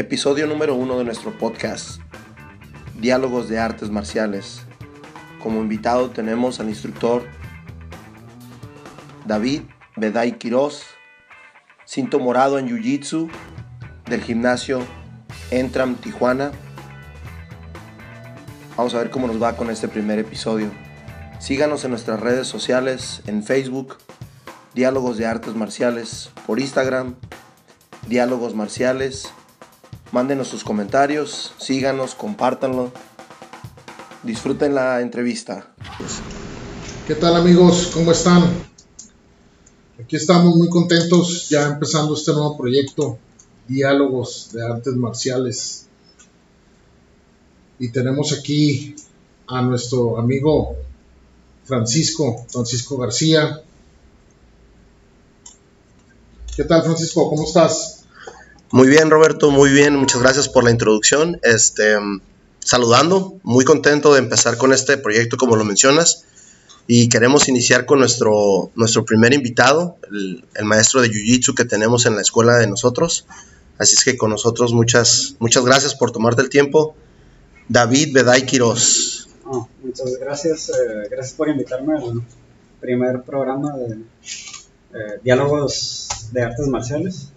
Episodio número uno de nuestro podcast, Diálogos de Artes Marciales. Como invitado tenemos al instructor David Beday Quiroz, cinto morado en Jiu Jitsu del gimnasio Entram Tijuana. Vamos a ver cómo nos va con este primer episodio. Síganos en nuestras redes sociales, en Facebook, Diálogos de Artes Marciales, por Instagram, Diálogos Marciales Mándenos sus comentarios, síganos, compártanlo. Disfruten la entrevista. ¿Qué tal amigos? ¿Cómo están? Aquí estamos muy contentos ya empezando este nuevo proyecto, Diálogos de Artes Marciales. Y tenemos aquí a nuestro amigo Francisco, Francisco García. ¿Qué tal Francisco? ¿Cómo estás? Muy bien, Roberto, muy bien. Muchas gracias por la introducción. Este, saludando, muy contento de empezar con este proyecto, como lo mencionas. Y queremos iniciar con nuestro, nuestro primer invitado, el, maestro de Jiu-Jitsu que tenemos en la escuela de nosotros. Así es que con nosotros muchas, muchas gracias por tomarte el tiempo. David Beday Quiroz. Oh, muchas gracias. Eh, gracias por invitarme al primer programa de eh, Diálogos de Artes Marciales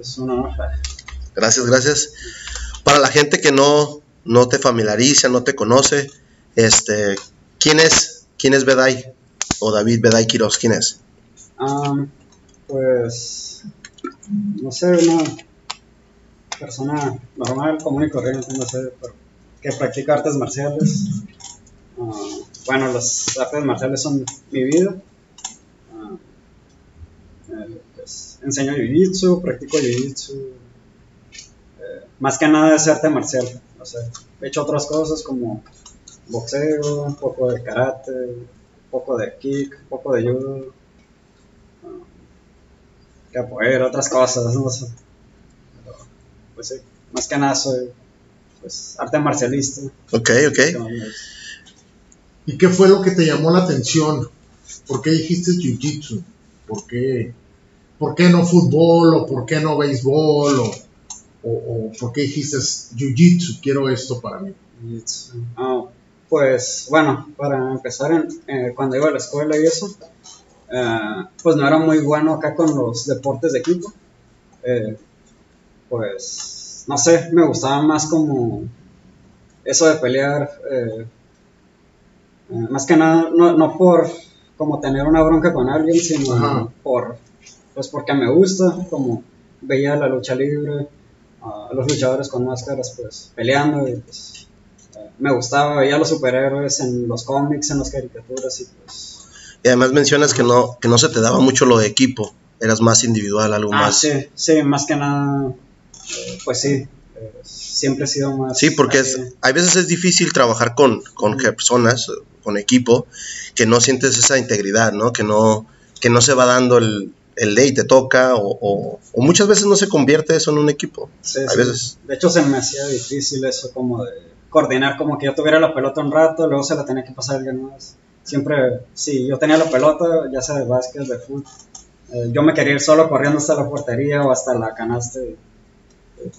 es una Gracias, gracias. Para la gente que no, no te familiariza, no te conoce, este, ¿quién es, quién es Beday? O David Beday Quiroz, ¿quién es? pues, no sé, una persona normal, común y corriente, no sé, que practica artes marciales. Bueno, las artes marciales son mi vida. Uh, enseño jiu-jitsu, practico jiu-jitsu. Eh, más que nada es arte marcial. O sea, he hecho otras cosas como boxeo, un poco de karate, un poco de kick, un poco de judo, uh, capoeira, otras cosas, no sé. pues sí, más que nada soy pues, arte marcialista. Ok, ok. ¿Y qué fue lo que te llamó la atención? ¿Por qué dijiste jiu-jitsu? ¿Por qué ¿por qué no fútbol o por qué no béisbol o, o, por qué dijiste jiu-jitsu, quiero esto para mí? Ah, pues bueno, para empezar, eh, cuando iba a la escuela y eso, eh, pues no era muy bueno acá con los deportes de equipo. Eh, pues no sé, me gustaba más como eso de pelear, más que nada, no, no, por como tener una bronca con alguien, sino por pues porque me gusta, como veía la lucha libre, a los luchadores con máscaras pues peleando y pues eh, me gustaba, veía los superhéroes en los cómics, en las caricaturas y pues... Y además mencionas que no, que no se te daba mucho lo de equipo, eras más individual, algo ah, más. Sí, sí, más que nada, eh, pues sí, eh, siempre he sido más... Sí, porque es, hay veces es difícil trabajar con, con personas, con equipo, que no sientes esa integridad, ¿no? Que no, que no se va dando el, el ley te toca o, muchas veces no se convierte eso en un equipo. Sí, Veces... De hecho se me hacía difícil eso como de coordinar como que yo tuviera la pelota un rato, luego se la tenía que pasar a alguien más. Siempre, si yo tenía la pelota, ya sea de básquet, de fútbol, eh, yo me quería ir solo corriendo hasta la portería o hasta la canasta y,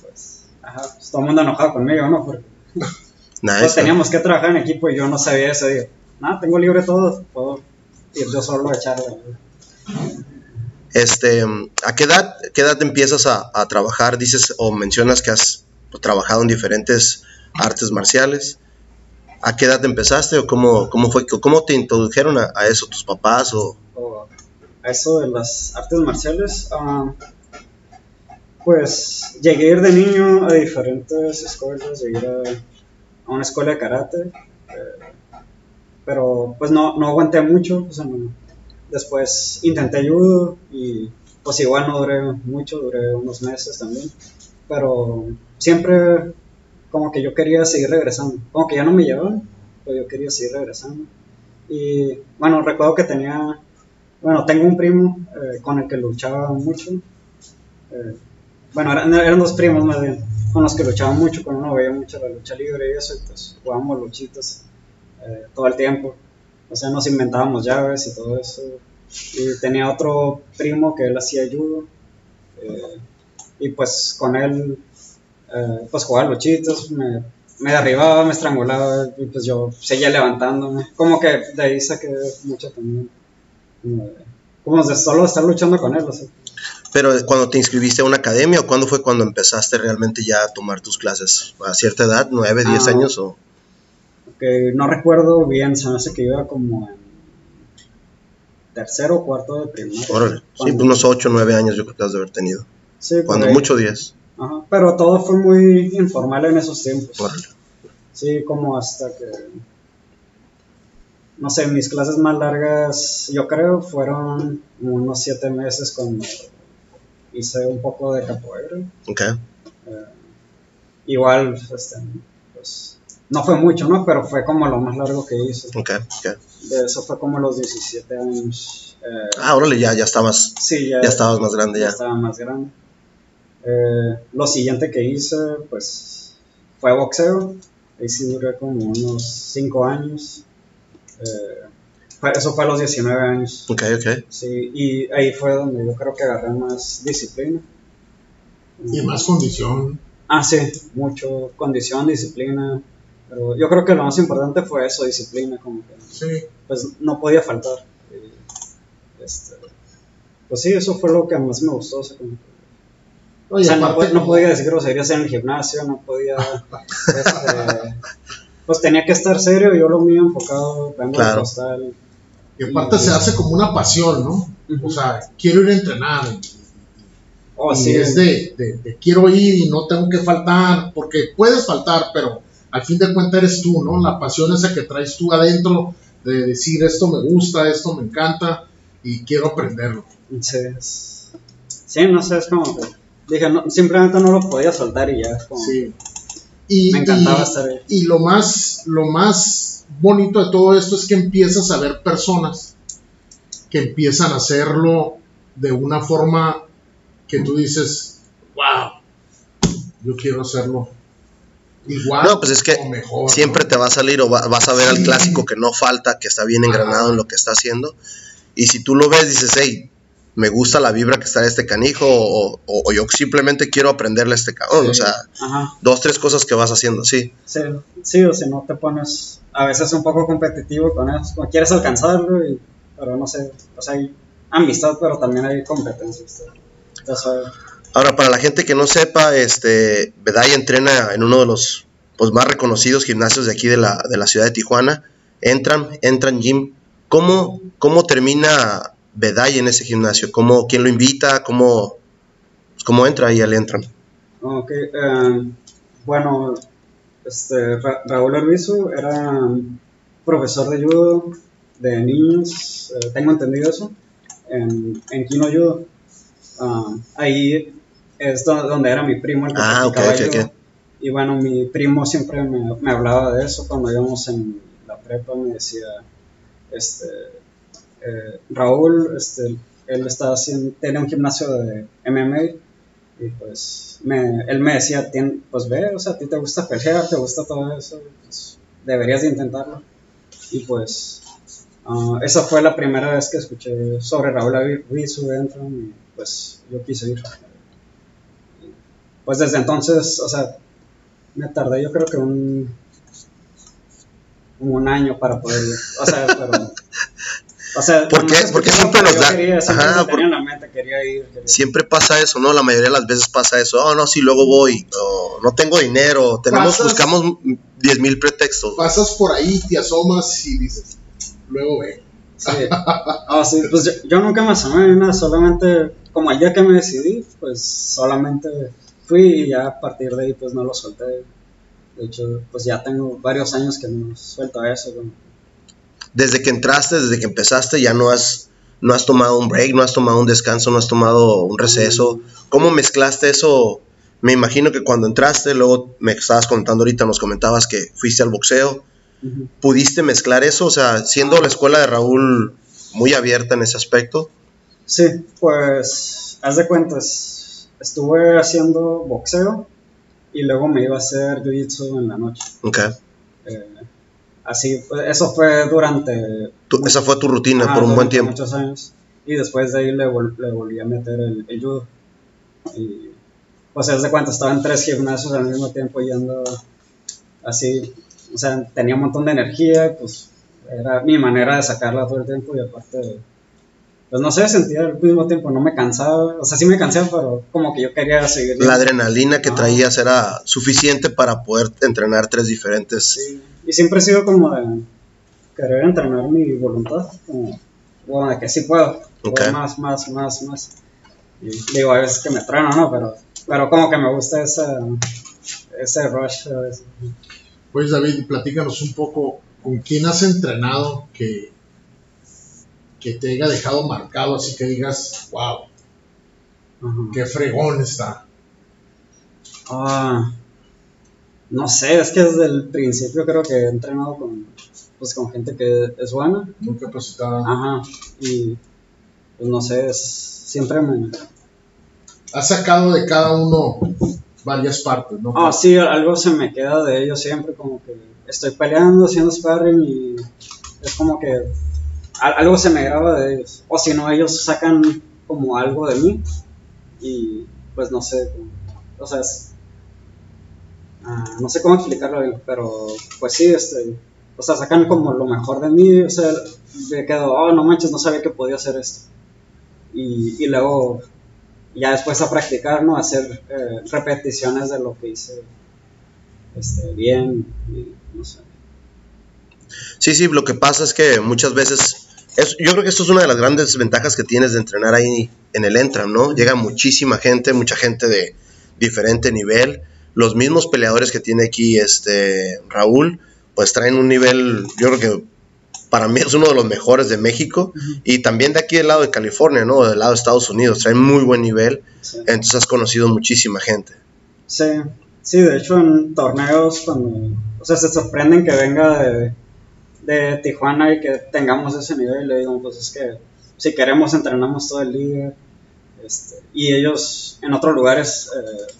pues, ajá, pues, todo el mundo enojado conmigo, ¿no? Porque pues, teníamos que trabajar en equipo y yo no sabía eso. Digo, nada, tengo libre todo, puedo ir yo solo a echarle. Este, ¿A qué edad, qué edad empiezas a, trabajar? Dices o mencionas que has trabajado en diferentes artes marciales. ¿A qué edad empezaste o cómo, cómo fue, cómo te introdujeron a, eso tus papás o? a eso de las artes marciales, ah, pues llegué a ir de niño a diferentes escuelas, llegué a, una escuela de karate, eh, pero pues no, no aguanté mucho, o sea, no, Después intenté judo y pues igual no duré mucho, duré unos meses también. Pero siempre como que yo quería seguir regresando. Como que ya no me llevaban, pero yo quería seguir regresando. Y bueno, recuerdo que tenía, bueno, tengo un primo eh, con el que luchaba mucho. Eh, bueno, eran, dos primos más bien, con los que luchaba mucho, con uno veía mucho la lucha libre y eso, y pues jugábamos luchitas eh, todo el tiempo. O sea, nos inventábamos llaves y todo eso. Y tenía otro primo que él hacía judo. Eh, Y pues con él, eh, pues jugaba luchitos, me, me derribaba, me estrangulaba y pues yo seguía levantándome. Como que de ahí saqué mucho también. Como de, solo estar luchando con él, o sea. Pero cuando te inscribiste a una academia o cuándo fue cuando empezaste realmente ya a tomar tus clases? ¿A cierta edad? ¿Nueve, diez Ah. años? O... que no recuerdo bien, se me hace que iba como en tercero o cuarto de primaria. Órale. Sí, pues unos ocho, nueve años yo creo que has de haber tenido. Sí, Cuando ahí. mucho diez. Ajá, Pero todo fue muy informal en esos tiempos. Órale. Sí, como hasta que. No sé, mis clases más largas, yo creo, fueron como unos siete meses cuando hice un poco de capoeira. Ok. Eh, igual, este, pues, no fue mucho, ¿no? Pero fue como lo más largo que hice. Ok. ok. De eso fue como los 17 años. Eh, Ah, órale, ya, ya estabas, sí, ya, ya estabas más grande ya ya. estaba más grande. Eh, lo siguiente que hice, pues, fue boxeo. Ahí sí duré como unos 5 años. Eh, fue- eso fue a los 19 años. Ok, ok. Sí, y ahí fue donde yo creo que agarré más disciplina. Y más condición. Ah, sí, mucho condición, disciplina. Pero yo creo que lo más importante fue eso, disciplina, como que Sí. pues no podía faltar. Y, este, pues sí, eso fue lo que más me gustó. O sea, como que- o Oye, sea, no, aparte, po- no podía decir groserías en el gimnasio, no podía. este, pues tenía que estar serio, yo lo mío enfocado, vengo Claro. costal. y aparte se hace como una pasión, ¿no? O sea, quiero ir a entrenar. Y, Oh, y sí, es de, de- de quiero ir y no tengo que faltar, porque puedes faltar, pero al fin de cuentas eres tú, ¿no? La pasión esa que traes tú adentro de decir esto me gusta, esto me encanta y quiero aprenderlo. sí, no sé, es como que dije, no, simplemente no lo podía soltar y ya. Como, Sí. Y, Me encantaba y- estar ahí. y lo más, lo más bonito de todo esto es que empiezas a ver personas que empiezan a hacerlo de una forma que tú dices, wow, yo quiero hacerlo igual No, pues es que o mejor. Siempre ¿no? te va a salir o va- vas a ver al clásico que no falta, que está bien engranado en lo que está haciendo. Y si tú lo ves, dices, hey, me gusta la vibra que está de este canijo, o, o- o yo simplemente quiero aprenderle a este cabrón. Sí. O sea, Ajá. dos, tres cosas que vas haciendo, sí. Sí, sí, o si no te pones a veces un poco competitivo con eso, como quieres alcanzarlo, y, pero no sé, o sea, hay amistad, pero también hay competencia. Entonces, Ahora, para la gente que no sepa, este, entrena en uno de los pues, más reconocidos gimnasios de aquí de la, de la ciudad de Tijuana. Entran, entran gym. ¿Cómo, cómo termina Bedaya en ese gimnasio? ¿Cómo, ¿Quién lo invita? ¿Cómo, cómo entra y al entran? ok, eh, bueno, este, Ra- Raúl Arbizu era profesor de judo de niños, eh, tengo entendido eso, en, en Kino Judo. Ah, ahí es do- donde era mi primo el que Ah, ok, practicaba ok, judo. ok. Y bueno, mi primo siempre me, me hablaba de eso cuando íbamos en la prepa, me decía, este, eh, Raúl, este, él está haciendo, tiene un gimnasio de MMA y pues me, él me decía, "Tien- pues ve, o sea, a ti te gusta pelear, te gusta todo eso, pues, deberías de intentarlo. Y pues ah, esa fue la primera vez que escuché sobre Raúl Arbizu dentro y pues yo quise ir. Pues desde entonces, o sea, me tardé yo creo que un como un año para poder ir. O sea, pero o sea, ¿Por no qué? Porque siempre nos da- quería, siempre Ajá, lo por- tenía en la mente, quería ir. quería ir. Siempre pasa eso, ¿no? La mayoría de las veces pasa eso. Oh, no, sí, luego voy. O no tengo dinero. Tenemos, Pasas- buscamos 10 mil pretextos. Pasas por ahí, te asomas y dices, luego ve. Sí. Ah, sí, pues yo, yo nunca me asomé ni nada, solamente como el día que me decidí, pues solamente fui y ya a partir de ahí pues no lo solté. De hecho, pues ya tengo varios años que no suelto eso. como- Desde que entraste, desde que empezaste, ya no has, no has tomado un break, no has tomado un descanso, no has tomado un receso. ¿Cómo mezclaste eso? Me imagino que cuando entraste, luego me estabas contando ahorita, nos comentabas que fuiste al boxeo. ¿Pudiste mezclar eso? O sea, siendo la escuela de Raúl muy abierta en ese aspecto. Sí, pues haz de cuentas, estuve haciendo boxeo y luego me iba a hacer jiu-jitsu en la noche. Ok. Eh, así, fue- eso fue durante esa fue tu rutina por un buen tiempo. Muchos años. Y después de ahí le, vol- le volví a meter el, el judo. Y pues es de cuánto estaba en tres gimnasios al mismo tiempo yendo así, o sea, tenía un montón de energía, pues era mi manera de sacarla todo el tiempo y aparte, pues no sé, sentía al mismo tiempo, no me cansaba, o sea, sí me cansaba, pero como que yo quería seguir. La adrenalina que traías era suficiente para poder entrenar tres diferentes. Sí, y siempre he sido como de querer entrenar mi voluntad, como, bueno, de que sí puedo, más, más, más, más. Y digo, a veces que me trueno, ¿no? Pero, pero como que me gusta esa, ese rush a veces. Pues David, platícanos un poco con quién has entrenado que, que te haya dejado marcado, así que digas, wow, qué fregón está. Ah, no sé, es que desde el principio creo que he entrenado con, pues, con gente que es buena. Muy capacitada. Ajá, y pues no sé, es, siempre me... Has sacado de cada uno varias partes, ¿no? Ah, sí, algo se me queda de ellos siempre, como que estoy peleando, haciendo sparring y es como que algo se me graba de ellos. O si no, ellos sacan como algo de mí y pues no sé, o sea, ah, no sé cómo explicarlo pero pues sí, este, o sea, sacan como lo mejor de mí, o sea, me quedo, oh, no manches, no sabía que podía hacer esto. Y, y luego ya después a practicar, ¿no? Hacer eh, repeticiones de lo que hice este, bien, y, no sé. Sí, sí, lo que pasa es que muchas veces, es, yo creo que esto es una de las grandes ventajas que tienes de entrenar ahí en el Entram, ¿no? Llega muchísima gente, mucha gente de diferente nivel. Los mismos peleadores que tiene aquí este Raúl, pues traen un nivel, yo creo que para mí es uno de los mejores de México y también de aquí del lado de California, ¿no? Del lado de Estados Unidos, trae muy buen nivel, entonces has conocido muchísima gente. Sí, sí, de hecho en torneos cuando, o sea, se sorprenden que venga de, de Tijuana y que tengamos ese nivel, le digo, pues es que si queremos entrenamos todo el día, este, y ellos en otros lugares, eh,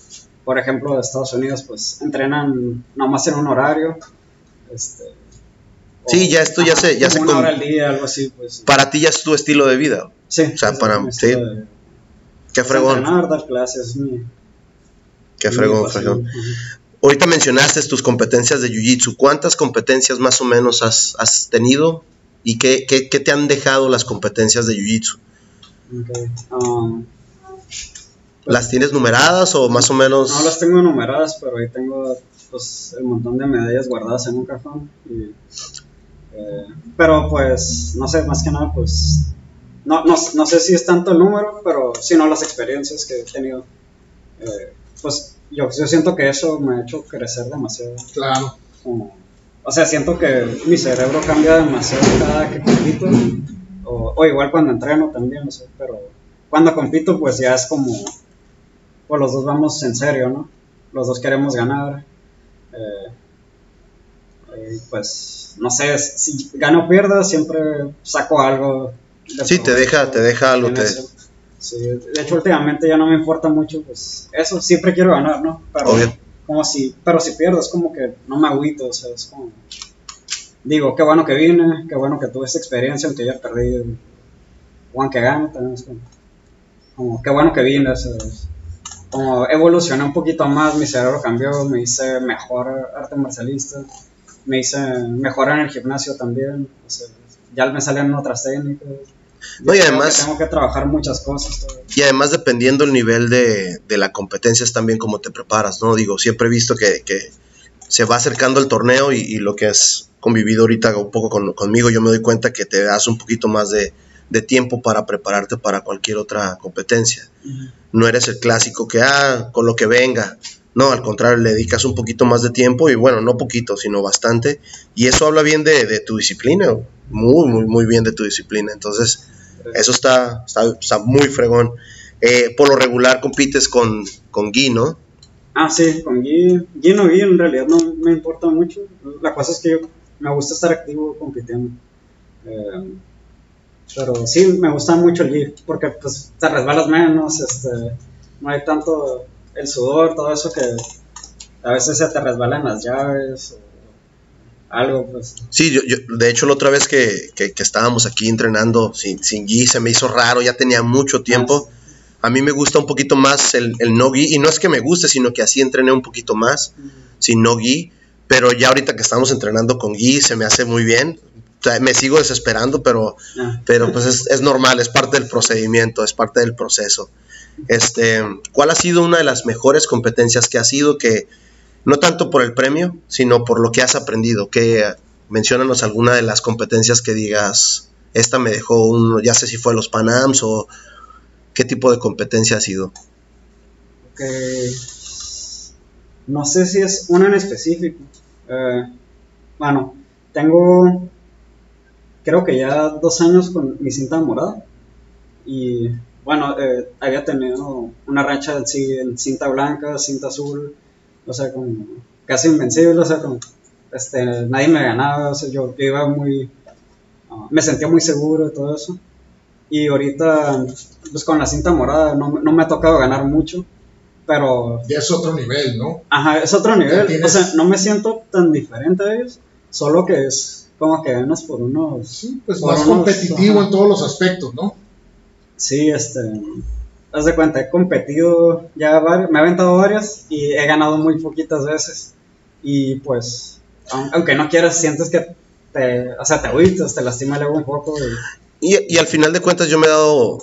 por ejemplo de Estados Unidos, pues entrenan nomás en un horario, este, Sí, ya esto ya se... Ya se una hora al día, algo así, pues. Para ti ya es tu estilo de vida. Sí. O sea, para... Sí. Qué fregón. Entrenar, dar clases, mi, Qué fregón, fregón. Ahorita mencionaste tus competencias de Jiu-Jitsu. ¿Cuántas competencias más o menos has, has tenido? ¿Y qué, qué, qué, te han dejado las competencias de Jiu-Jitsu? Okay. Um, ¿Las tienes numeradas o más o menos? No las tengo numeradas, pero ahí tengo pues, el montón de medallas guardadas en un cajón. Y eh, pero pues, no sé, más que nada, pues, no, no, no, sé si es tanto el número, pero sino las experiencias que he tenido. Eh, pues yo, yo siento que eso me ha hecho crecer demasiado. Claro. o sea, siento que mi cerebro cambia demasiado cada que compito, o, o igual cuando entreno también, no sé, pero cuando compito pues ya es como, pues los dos vamos en serio, ¿no? Los dos queremos ganar. Eh, pues no sé, si gano o pierdo, siempre saco algo. Sí, te deja, te deja algo. Te... Sí, de hecho, últimamente ya no me importa mucho, pues eso, siempre quiero ganar, ¿no? Pero, Como si, pero si pierdo, es como que no me agüito, o sea, es como. Digo, qué bueno que vine, qué bueno que tuve esta experiencia, aunque ya perdí, o aunque gane, también es como. como qué bueno que vine, o sea, como evolucioné un poquito más, mi cerebro cambió, me hice mejor arte marcialista me hice mejorar en el gimnasio también. ya me salen otras técnicas. No, y además, tengo que trabajar muchas cosas. Y además, dependiendo el nivel de, de, la competencia, es también cómo te preparas, ¿no? Digo, siempre he visto que, que se va acercando el torneo y, lo que has convivido ahorita un poco con, conmigo, yo me doy cuenta que te das un poquito más de, de tiempo para prepararte para cualquier otra competencia. No eres el clásico que, ah, con lo que venga. No, al contrario, le dedicas un poquito más de tiempo y bueno, no poquito, sino bastante. Y eso habla bien de, tu disciplina, muy, muy, muy bien de tu disciplina. Entonces, eso está, está, muy fregón. Eh, por lo regular compites con, con Gui, ¿no? Ah, sí, con Gui. Gui no Gui en realidad no me importa mucho. La cosa es que yo me gusta estar activo compitiendo. Eh, pero sí, me gusta mucho el Gui porque pues te resbalas menos, este, no hay tanto el sudor, todo eso que a veces se te resbalan las llaves o algo, pues. Sí, yo, de hecho la otra vez que, que, estábamos aquí entrenando sin, sin Gui se me hizo raro, ya tenía mucho tiempo. A mí me gusta un poquito más el, el no gi, y no es que me guste, sino que así entrené un poquito más, sin no gi, pero ya ahorita que estamos entrenando con gi se me hace muy bien. O sea, me sigo desesperando, pero, Ah. pero pues es, es normal, es parte del procedimiento, es parte del proceso. Este, ¿Cuál ha sido una de las mejores competencias que has sido que, no tanto por el premio, sino por lo que has aprendido? Que menciónanos alguna de las competencias que digas, esta me dejó un, ya sé si fue los Panams o qué tipo de competencia ha sido. que no sé si es una en específico. Eh, bueno, tengo creo que ya dos años con mi cinta morada y bueno, eh, había tenido una racha en, cinta blanca, cinta azul, o sea, como casi invencible, o sea, como este, nadie me ganaba, o sea, yo, yo iba muy, ah, me sentía muy seguro y todo eso. Y ahorita, pues con la cinta morada no, no me ha tocado ganar mucho, pero Ya es otro nivel, ¿no? Ajá, es otro nivel. tienes- O sea, no me siento tan diferente a ellos, solo que es como que ganas por unos. Sí, pues por más unos- competitivo ajá. en todos los aspectos, ¿no? Sí, este. Haz de cuenta, he competido ya varios, me he aventado varias y he ganado muy poquitas veces. Y pues, aun- aunque no quieras, sientes que te. O sea, te agüitas, te lastima el un poco. Y, y al final de cuentas yo me he dado